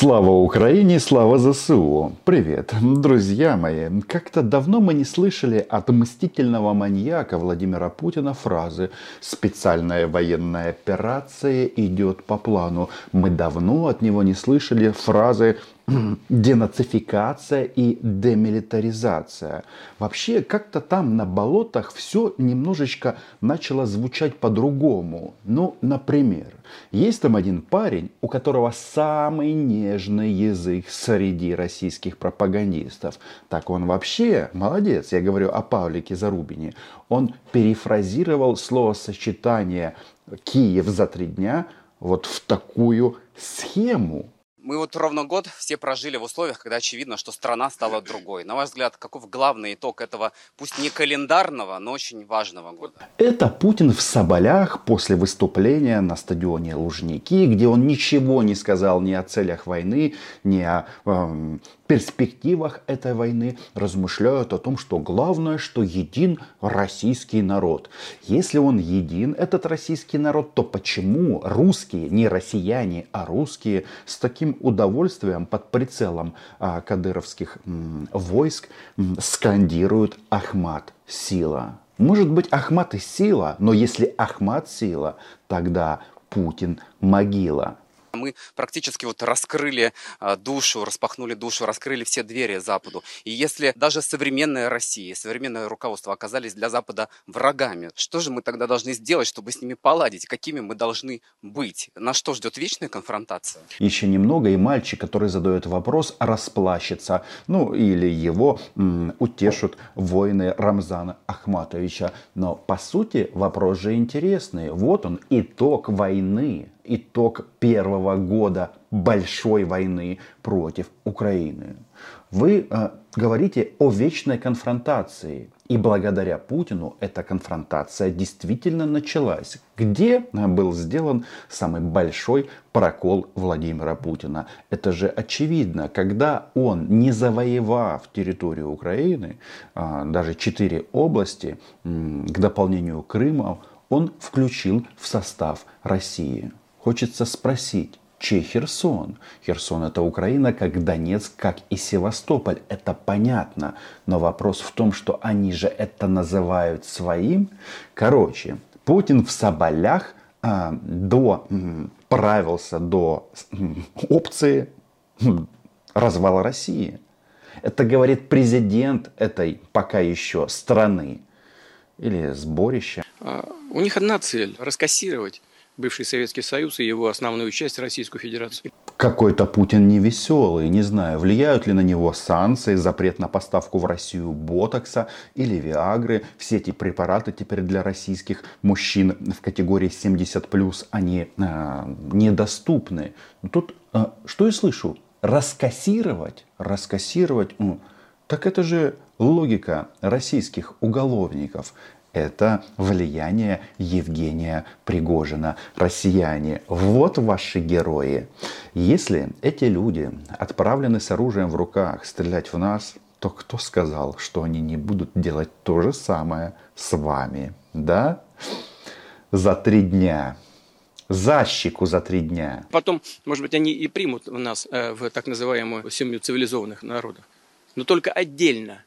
Слава Украине, слава ЗСУ! Привет, друзья мои! Как-то давно мы не слышали от мстительного маньяка Владимира Путина фразы «Специальная военная операция идет по плану». Мы давно от него не слышали фразы денацификация и демилитаризация. Вообще, как-то там на болотах все немножечко начало звучать по-другому. Ну, например, есть там один парень, у которого самый нежный язык среди российских пропагандистов. Так он вообще молодец. Я говорю о Павлике Зарубине. Он перефразировал словосочетание «Киев за три дня» вот в такую схему. Мы вот ровно год все прожили в условиях, когда очевидно, что страна стала другой. На ваш взгляд, каков главный итог этого, пусть не календарного, но очень важного года? Это Путин в Соболях после выступления на стадионе Лужники, где он ничего не сказал ни о целях войны, ни о эм, перспективах этой войны, размышляют о том, что главное, что един российский народ. Если он един, этот российский народ, то почему русские, не россияне, а русские, с таким удовольствием под прицелом а, кадыровских м, войск м, скандируют «Ахмат, сила». Может быть, Ахмат и сила, но если Ахмат сила, тогда Путин могила. Мы практически вот раскрыли а, душу, распахнули душу, раскрыли все двери Западу. И если даже современная Россия, современное руководство оказались для Запада врагами, что же мы тогда должны сделать, чтобы с ними поладить? Какими мы должны быть? На что ждет вечная конфронтация? Еще немного, и мальчик, который задает вопрос, расплащется. Ну, или его м, утешут воины Рамзана Ахматовича. Но, по сути, вопрос же интересный. Вот он, итог войны итог первого года большой войны против Украины. Вы э, говорите о вечной конфронтации. И благодаря Путину эта конфронтация действительно началась. Где э, был сделан самый большой прокол Владимира Путина? Это же очевидно, когда он, не завоевав территорию Украины, э, даже четыре области, к дополнению Крыма, он включил в состав России. Хочется спросить, чей Херсон? Херсон это Украина, как Донецк, как и Севастополь. Это понятно. Но вопрос в том, что они же это называют своим. Короче, Путин в Соболях а, до, правился до опции развала России. Это говорит президент этой пока еще страны или сборища. У них одна цель – раскассировать бывший Советский Союз и его основную часть Российскую Федерацию. Какой-то Путин невеселый, не знаю, влияют ли на него санкции, запрет на поставку в Россию ботокса или виагры. Все эти препараты теперь для российских мужчин в категории 70+, они э, недоступны. Тут э, что я слышу? Раскассировать, раскассировать, так это же логика российских уголовников это влияние Евгения Пригожина. Россияне, вот ваши герои. Если эти люди отправлены с оружием в руках стрелять в нас, то кто сказал, что они не будут делать то же самое с вами? Да? За три дня. За щеку за три дня. Потом, может быть, они и примут нас э, в так называемую семью цивилизованных народов. Но только отдельно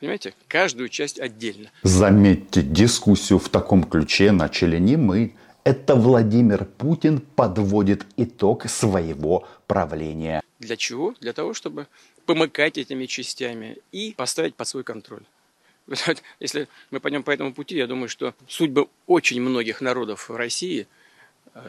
Понимаете? Каждую часть отдельно. Заметьте, дискуссию в таком ключе начали не мы. Это Владимир Путин подводит итог своего правления. Для чего? Для того, чтобы помыкать этими частями и поставить под свой контроль. Если мы пойдем по этому пути, я думаю, что судьбы очень многих народов России –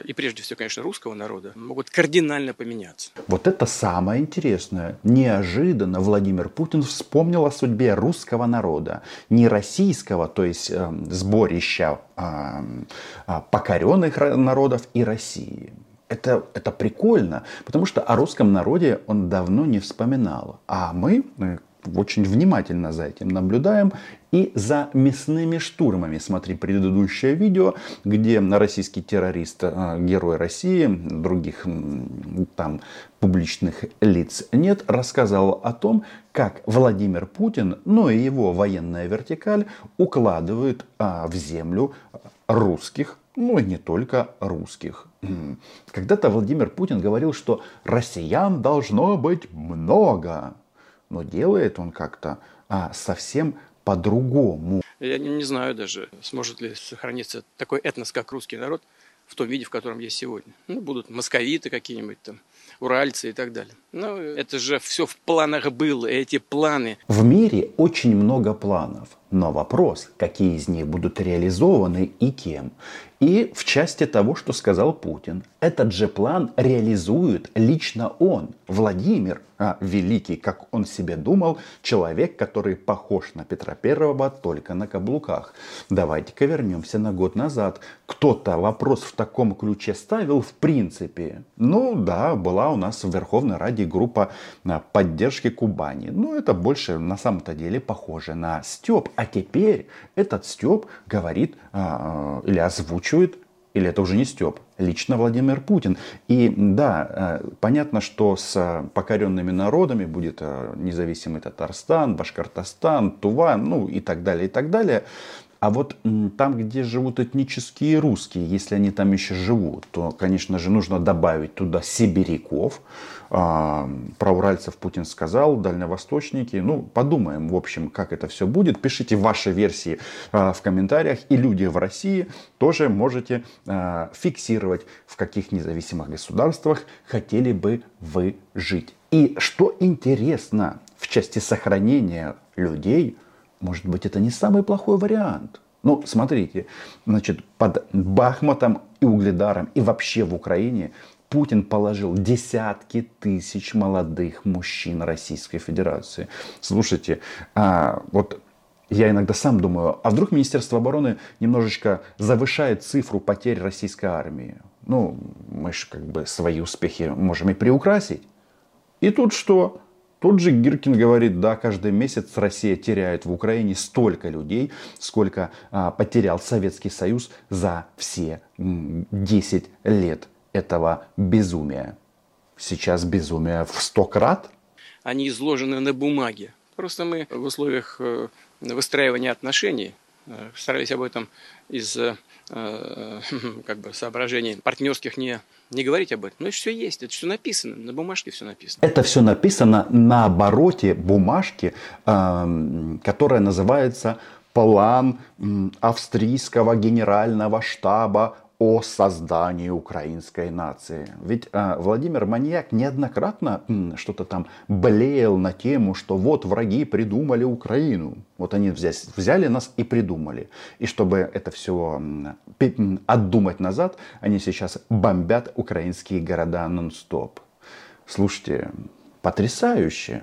и прежде всего, конечно, русского народа, могут кардинально поменяться. Вот это самое интересное. Неожиданно Владимир Путин вспомнил о судьбе русского народа. Не российского, то есть э, сборища э, покоренных народов и России. Это, это прикольно, потому что о русском народе он давно не вспоминал. А мы, очень внимательно за этим наблюдаем и за мясными штурмами. Смотри предыдущее видео, где российский террорист, э, герой России, других там публичных лиц нет, рассказал о том, как Владимир Путин, ну и его военная вертикаль укладывают а, в землю русских ну и не только русских. Когда-то Владимир Путин говорил, что россиян должно быть много, но делает он как-то а, совсем по-другому. Я не, не знаю даже, сможет ли сохраниться такой этнос, как русский народ, в том виде, в котором есть сегодня. Ну, будут московиты какие-нибудь там, уральцы и так далее. Но это же все в планах было, эти планы. В мире очень много планов, но вопрос, какие из них будут реализованы и кем. И в части того, что сказал Путин, этот же план реализует лично он, Владимир, а, великий, как он себе думал, человек, который похож на Петра Первого, только на каблуках. Давайте-ка вернемся на год назад. Кто-то вопрос в таком ключе ставил в принципе. Ну да, была у нас в Верховной Раде группа а, поддержки Кубани. Но это больше на самом-то деле похоже на Степ. А теперь этот Степ говорит а, или озвучивает или это уже не Степ? Лично Владимир Путин. И да, э, понятно, что с покоренными народами будет э, независимый Татарстан, Башкортостан, Туван, ну и так далее, и так далее. А вот там, где живут этнические русские, если они там еще живут, то, конечно же, нужно добавить туда сибиряков. А, про уральцев Путин сказал, дальневосточники. Ну, подумаем, в общем, как это все будет. Пишите ваши версии а, в комментариях. И люди в России тоже можете а, фиксировать, в каких независимых государствах хотели бы вы жить. И что интересно, в части сохранения людей – может быть, это не самый плохой вариант. Ну, смотрите, значит, под Бахматом и Угледаром и вообще в Украине Путин положил десятки тысяч молодых мужчин Российской Федерации. Слушайте, а, вот я иногда сам думаю, а вдруг Министерство обороны немножечко завышает цифру потерь российской армии? Ну, мы же как бы свои успехи можем и приукрасить. И тут что? Тот же Гиркин говорит, да, каждый месяц Россия теряет в Украине столько людей, сколько а, потерял Советский Союз за все 10 лет этого безумия. Сейчас безумие в сто крат. Они изложены на бумаге. Просто мы в условиях э, выстраивания отношений э, старались об этом из э, как бы соображений партнерских не не говорить об этом. Но это все есть, это все написано, на бумажке все написано. Это все написано на обороте бумажки, э, которая называется «План австрийского генерального штаба о создании украинской нации. Ведь э, Владимир Маньяк неоднократно что-то там блеял на тему, что вот враги придумали Украину. Вот они взяли, взяли нас и придумали. И чтобы это все отдумать назад, они сейчас бомбят украинские города нон-стоп. Слушайте, потрясающе.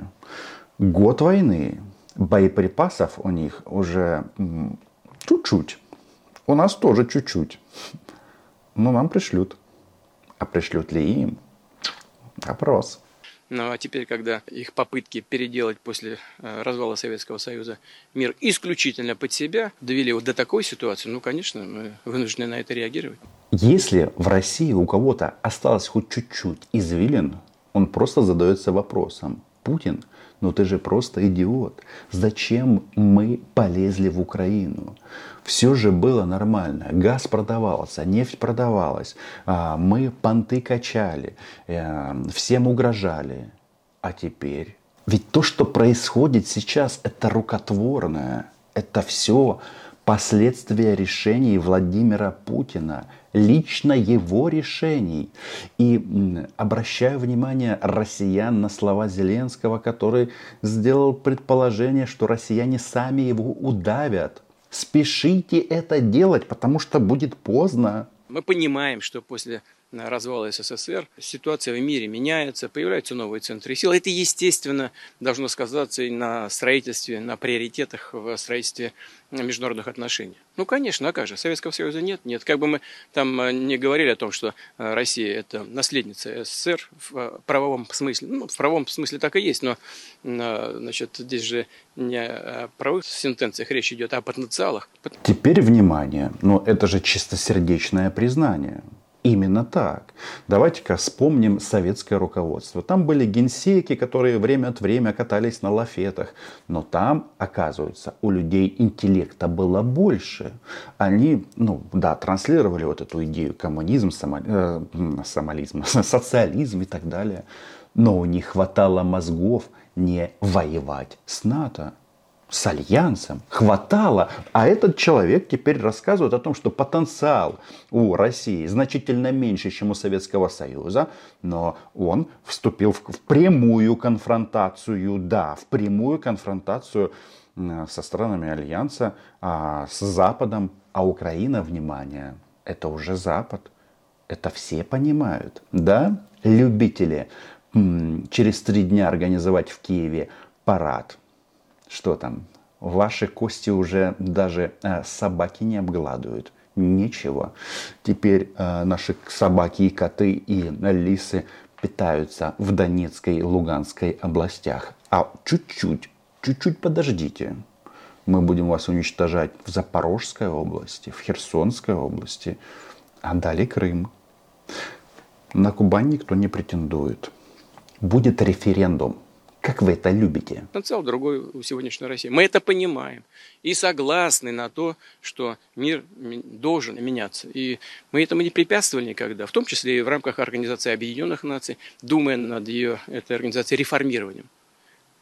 Год войны. Боеприпасов у них уже чуть-чуть. У нас тоже чуть-чуть. Ну, нам пришлют. А пришлют ли им? Вопрос. Ну а теперь, когда их попытки переделать после э, развала Советского Союза мир исключительно под себя довели вот до такой ситуации, ну, конечно, мы вынуждены на это реагировать. Если в России у кого-то осталось хоть чуть-чуть извилин, он просто задается вопросом, Путин, ну ты же просто идиот. Зачем мы полезли в Украину? Все же было нормально. Газ продавался, нефть продавалась. А, мы понты качали, э, всем угрожали. А теперь? Ведь то, что происходит сейчас, это рукотворное. Это все последствия решений Владимира Путина, лично его решений. И обращаю внимание россиян на слова Зеленского, который сделал предположение, что россияне сами его удавят. Спешите это делать, потому что будет поздно. Мы понимаем, что после развала СССР, ситуация в мире меняется, появляются новые центры сил. Это, естественно, должно сказаться и на строительстве, на приоритетах в строительстве международных отношений. Ну, конечно, а как же? Советского Союза нет, нет. Как бы мы там э, не говорили о том, что э, Россия – это наследница СССР в э, правовом смысле. Ну, в правовом смысле так и есть, но значит, здесь же не о правовых сентенциях речь идет, а о потенциалах. Теперь внимание, но это же чистосердечное признание. Именно так. Давайте-ка вспомним советское руководство. Там были генсеки, которые время от времени катались на лафетах. Но там, оказывается, у людей интеллекта было больше. Они, ну да, транслировали вот эту идею коммунизм, сома, э, социализм и так далее. Но у них хватало мозгов не воевать с НАТО с альянсом хватало, а этот человек теперь рассказывает о том, что потенциал у России значительно меньше, чем у Советского Союза, но он вступил в, в прямую конфронтацию, да, в прямую конфронтацию со странами Альянса, а, с Западом, а Украина, внимание, это уже Запад, это все понимают, да, любители через три дня организовать в Киеве парад – что там? Ваши кости уже даже э, собаки не обгладывают. Ничего. Теперь э, наши собаки и коты и лисы питаются в Донецкой и Луганской областях. А чуть-чуть, чуть-чуть подождите. Мы будем вас уничтожать в Запорожской области, в Херсонской области, а далее Крым. На Кубань никто не претендует. Будет референдум как вы это любите? Потенциал другой у сегодняшней России. Мы это понимаем и согласны на то, что мир должен меняться. И мы этому не препятствовали никогда, в том числе и в рамках Организации Объединенных Наций, думая над ее, этой организацией, реформированием.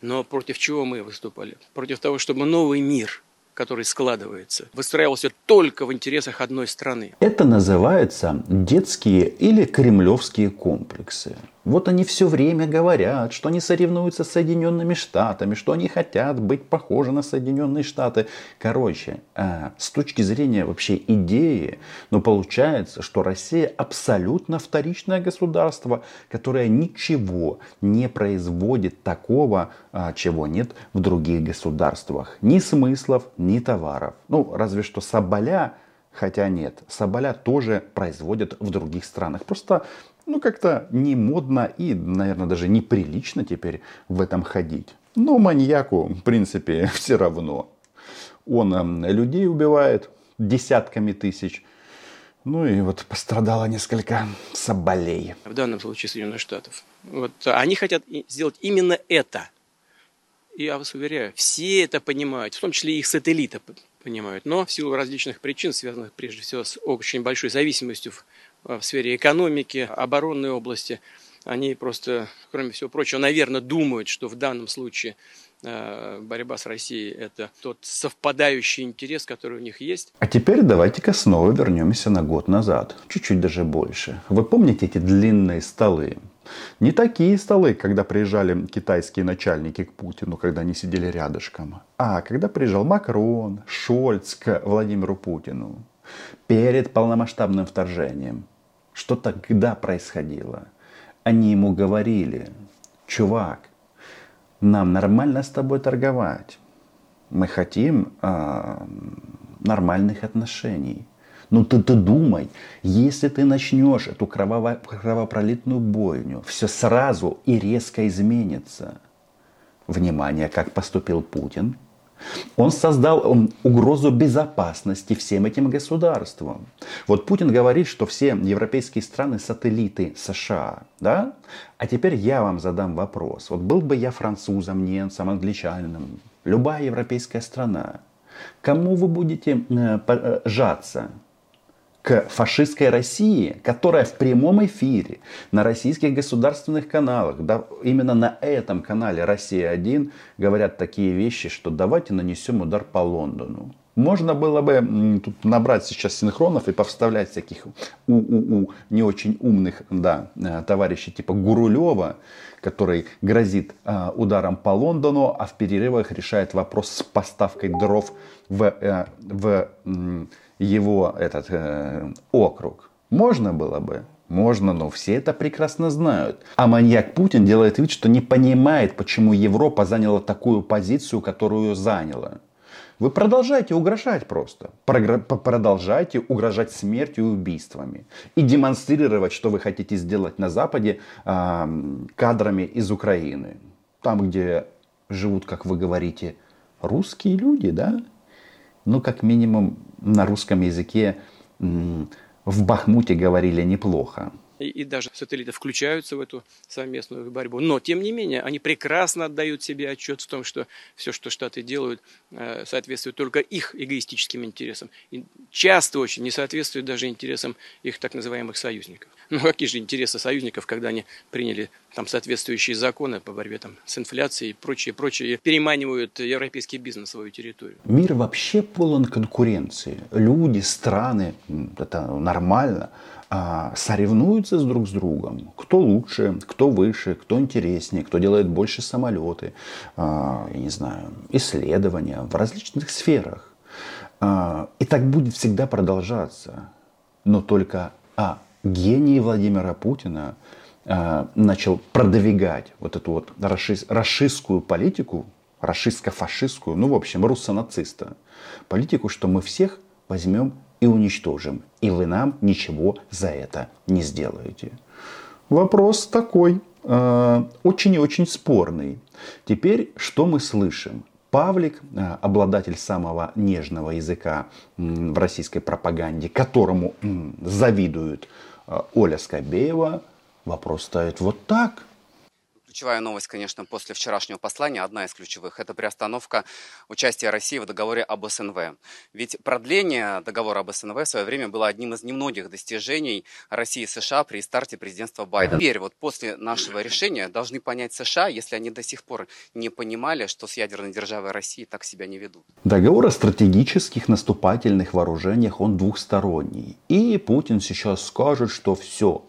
Но против чего мы выступали? Против того, чтобы новый мир – который складывается, выстраивался только в интересах одной страны. Это называется детские или кремлевские комплексы. Вот они все время говорят, что они соревнуются с Соединенными Штатами, что они хотят быть похожи на Соединенные Штаты. Короче, э, с точки зрения вообще идеи, ну получается, что Россия абсолютно вторичное государство, которое ничего не производит такого, э, чего нет в других государствах. Ни смыслов, ни товаров. Ну, разве что соболя, хотя нет, соболя тоже производят в других странах. Просто ну, как-то не модно и, наверное, даже неприлично теперь в этом ходить. Но маньяку, в принципе, все равно. Он эм, людей убивает десятками тысяч. Ну и вот пострадало несколько соболей. В данном случае Соединенных Штатов. Вот они хотят сделать именно это. И я вас уверяю, все это понимают, в том числе и их сателлиты понимают. Но в силу различных причин, связанных прежде всего с очень большой зависимостью в сфере экономики, оборонной области. Они просто, кроме всего прочего, наверное, думают, что в данном случае э, борьба с Россией – это тот совпадающий интерес, который у них есть. А теперь давайте-ка снова вернемся на год назад, чуть-чуть даже больше. Вы помните эти длинные столы? Не такие столы, когда приезжали китайские начальники к Путину, когда они сидели рядышком, а когда приезжал Макрон, Шольц к Владимиру Путину перед полномасштабным вторжением. Что тогда происходило? Они ему говорили, чувак, нам нормально с тобой торговать. Мы хотим э, нормальных отношений. Ну ты, ты думай, если ты начнешь эту кроваво, кровопролитную бойню, все сразу и резко изменится. Внимание, как поступил Путин – он создал угрозу безопасности всем этим государствам. Вот Путин говорит, что все европейские страны сателлиты США. Да? А теперь я вам задам вопрос. Вот был бы я французом, немцем, англичанином, любая европейская страна, кому вы будете э, э, жаться? К фашистской России, которая в прямом эфире на российских государственных каналах, да, именно на этом канале «Россия-1» говорят такие вещи, что давайте нанесем удар по Лондону. Можно было бы тут набрать сейчас синхронов и повставлять всяких у-у-у, не очень умных да, э, товарищей типа Гурулева, который грозит э, ударом по Лондону, а в перерывах решает вопрос с поставкой дров в, э, в его этот э, округ. Можно было бы. Можно, но все это прекрасно знают. А маньяк Путин делает вид, что не понимает, почему Европа заняла такую позицию, которую заняла. Вы продолжайте угрожать просто. Продолжайте угрожать смертью и убийствами. И демонстрировать, что вы хотите сделать на Западе кадрами из Украины. Там, где живут, как вы говорите, русские люди, да? Ну, как минимум, на русском языке в Бахмуте говорили неплохо и, и даже сателлиты включаются в эту совместную борьбу. Но, тем не менее, они прекрасно отдают себе отчет в том, что все, что Штаты делают, э, соответствует только их эгоистическим интересам. И часто очень не соответствует даже интересам их так называемых союзников. Ну, какие же интересы союзников, когда они приняли там соответствующие законы по борьбе там, с инфляцией и прочее, прочее, переманивают европейский бизнес в свою территорию. Мир вообще полон конкуренции. Люди, страны, это нормально. А, соревнуются с друг с другом. Кто лучше, кто выше, кто интереснее, кто делает больше самолеты, а, я не знаю, исследования в различных сферах. А, и так будет всегда продолжаться. Но только а, гений Владимира Путина начал продвигать вот эту вот расистскую политику, расистско-фашистскую, ну, в общем, руссо-нациста. Политику, что мы всех возьмем и уничтожим. И вы нам ничего за это не сделаете. Вопрос такой, э, очень и очень спорный. Теперь что мы слышим? Павлик, э, обладатель самого нежного языка в российской пропаганде, которому завидует э, Оля Скобеева, вопрос ставит вот так – Ключевая новость, конечно, после вчерашнего послания, одна из ключевых, это приостановка участия России в договоре об СНВ. Ведь продление договора об СНВ в свое время было одним из немногих достижений России и США при старте президентства Байдена. Теперь вот после нашего решения должны понять США, если они до сих пор не понимали, что с ядерной державой России так себя не ведут. Договор о стратегических наступательных вооружениях, он двухсторонний. И Путин сейчас скажет, что все,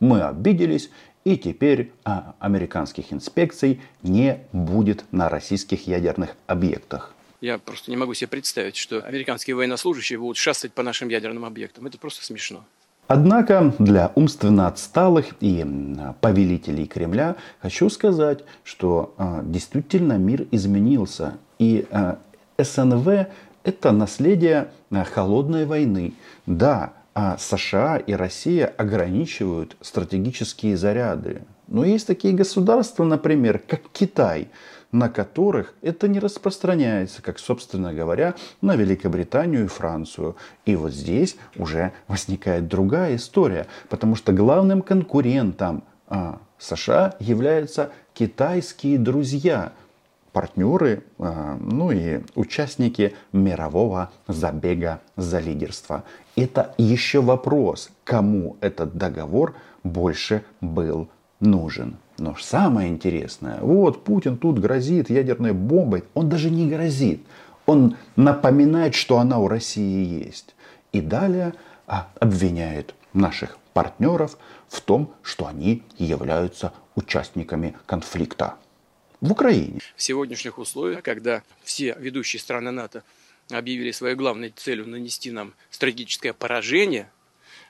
мы обиделись, и теперь а, американских инспекций не будет на российских ядерных объектах. Я просто не могу себе представить, что американские военнослужащие будут шастать по нашим ядерным объектам. Это просто смешно. Однако для умственно отсталых и повелителей Кремля хочу сказать, что э, действительно мир изменился. И э, СНВ это наследие э, холодной войны. Да, а США и Россия ограничивают стратегические заряды. Но есть такие государства, например, как Китай, на которых это не распространяется, как, собственно говоря, на Великобританию и Францию. И вот здесь уже возникает другая история, потому что главным конкурентом а, США являются китайские друзья – партнеры, а, ну и участники мирового забега за лидерство. Это еще вопрос, кому этот договор больше был нужен. Но самое интересное, вот Путин тут грозит ядерной бомбой, он даже не грозит, он напоминает, что она у России есть. И далее а, обвиняет наших партнеров в том, что они являются участниками конфликта в Украине. В сегодняшних условиях, когда все ведущие страны НАТО объявили своей главной целью нанести нам стратегическое поражение,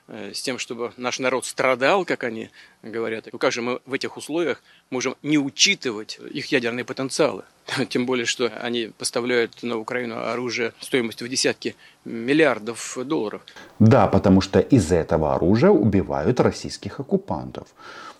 э, с тем, чтобы наш народ страдал, как они говорят. Ну как же мы в этих условиях можем не учитывать их ядерные потенциалы? Тем более, что они поставляют на Украину оружие стоимостью в десятки миллиардов долларов. Да, потому что из этого оружия убивают российских оккупантов.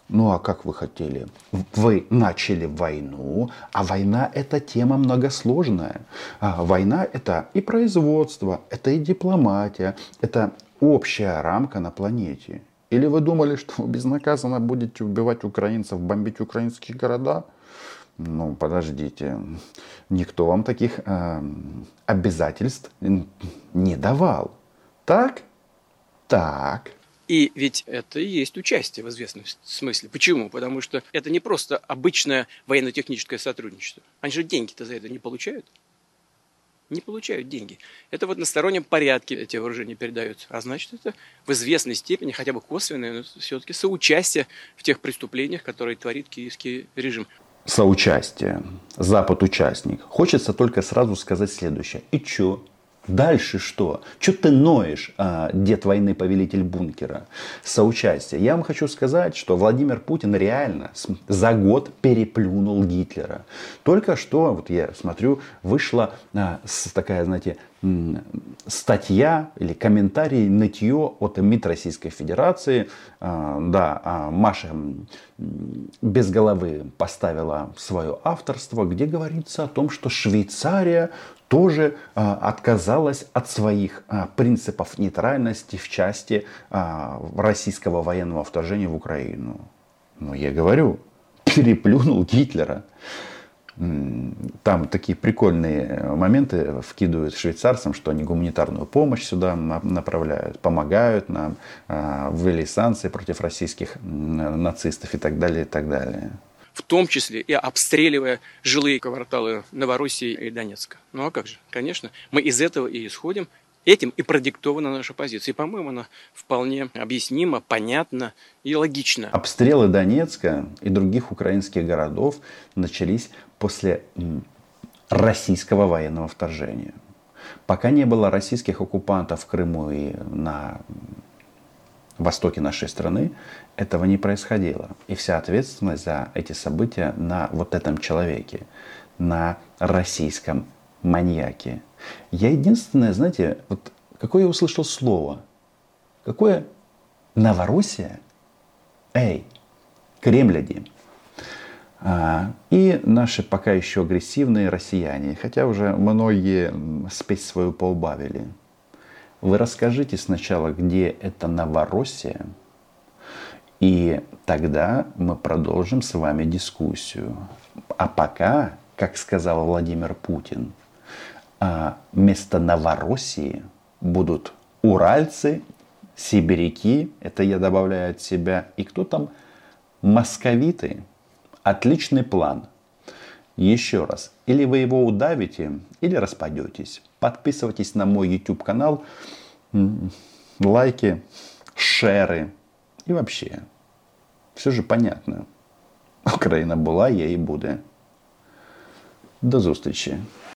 Ну а как вы хотели? Вы начали войну, а война это тема многосложная. А война это и производство, это и дипломатия, это общая рамка на планете. Или вы думали, что вы безнаказанно будете убивать украинцев, бомбить украинские города? Ну, подождите, никто вам таких э, обязательств не давал. Так? Так. И ведь это и есть участие в известном смысле. Почему? Потому что это не просто обычное военно-техническое сотрудничество. Они же деньги-то за это не получают. Не получают деньги. Это вот на стороннем порядке эти вооружения передаются. А значит, это в известной степени, хотя бы косвенное, но все-таки соучастие в тех преступлениях, которые творит киевский режим. Соучастие. Запад участник. Хочется только сразу сказать следующее. И чё? Дальше что? Что ты ноешь, а, дед войны, повелитель бункера? Соучастие. Я вам хочу сказать, что Владимир Путин реально за год переплюнул Гитлера. Только что, вот я смотрю, вышла а, такая, знаете, статья или комментарий, нытье от МИД Российской Федерации. А, да, а Маша без головы поставила свое авторство, где говорится о том, что Швейцария тоже а, отказалась от своих а, принципов нейтральности в части а, российского военного вторжения в Украину. Но я говорю, переплюнул Гитлера. Там такие прикольные моменты вкидывают швейцарцам, что они гуманитарную помощь сюда направляют, помогают нам, ввели санкции против российских нацистов и так далее, и так далее в том числе и обстреливая жилые кварталы Новороссии и Донецка. Ну а как же? Конечно, мы из этого и исходим, Этим и продиктована наша позиция. И, по-моему, она вполне объяснима, понятна и логична. Обстрелы Донецка и других украинских городов начались после российского военного вторжения. Пока не было российских оккупантов в Крыму и на востоке нашей страны, этого не происходило. И вся ответственность за эти события на вот этом человеке, на российском маньяке. Я единственное, знаете, вот какое я услышал слово? Какое? Новороссия? Эй, кремляди. А, и наши пока еще агрессивные россияне, хотя уже многие спесь свою поубавили. Вы расскажите сначала, где это Новороссия, и тогда мы продолжим с вами дискуссию. А пока, как сказал Владимир Путин, а, вместо Новороссии будут уральцы, сибиряки, это я добавляю от себя, и кто там? Московиты. Отличный план. Еще раз, или вы его удавите, или распадетесь. Подписывайтесь на мой YouTube канал, лайки, шеры и вообще. Все же понятно. Украина была, я и буду. До зустрічі.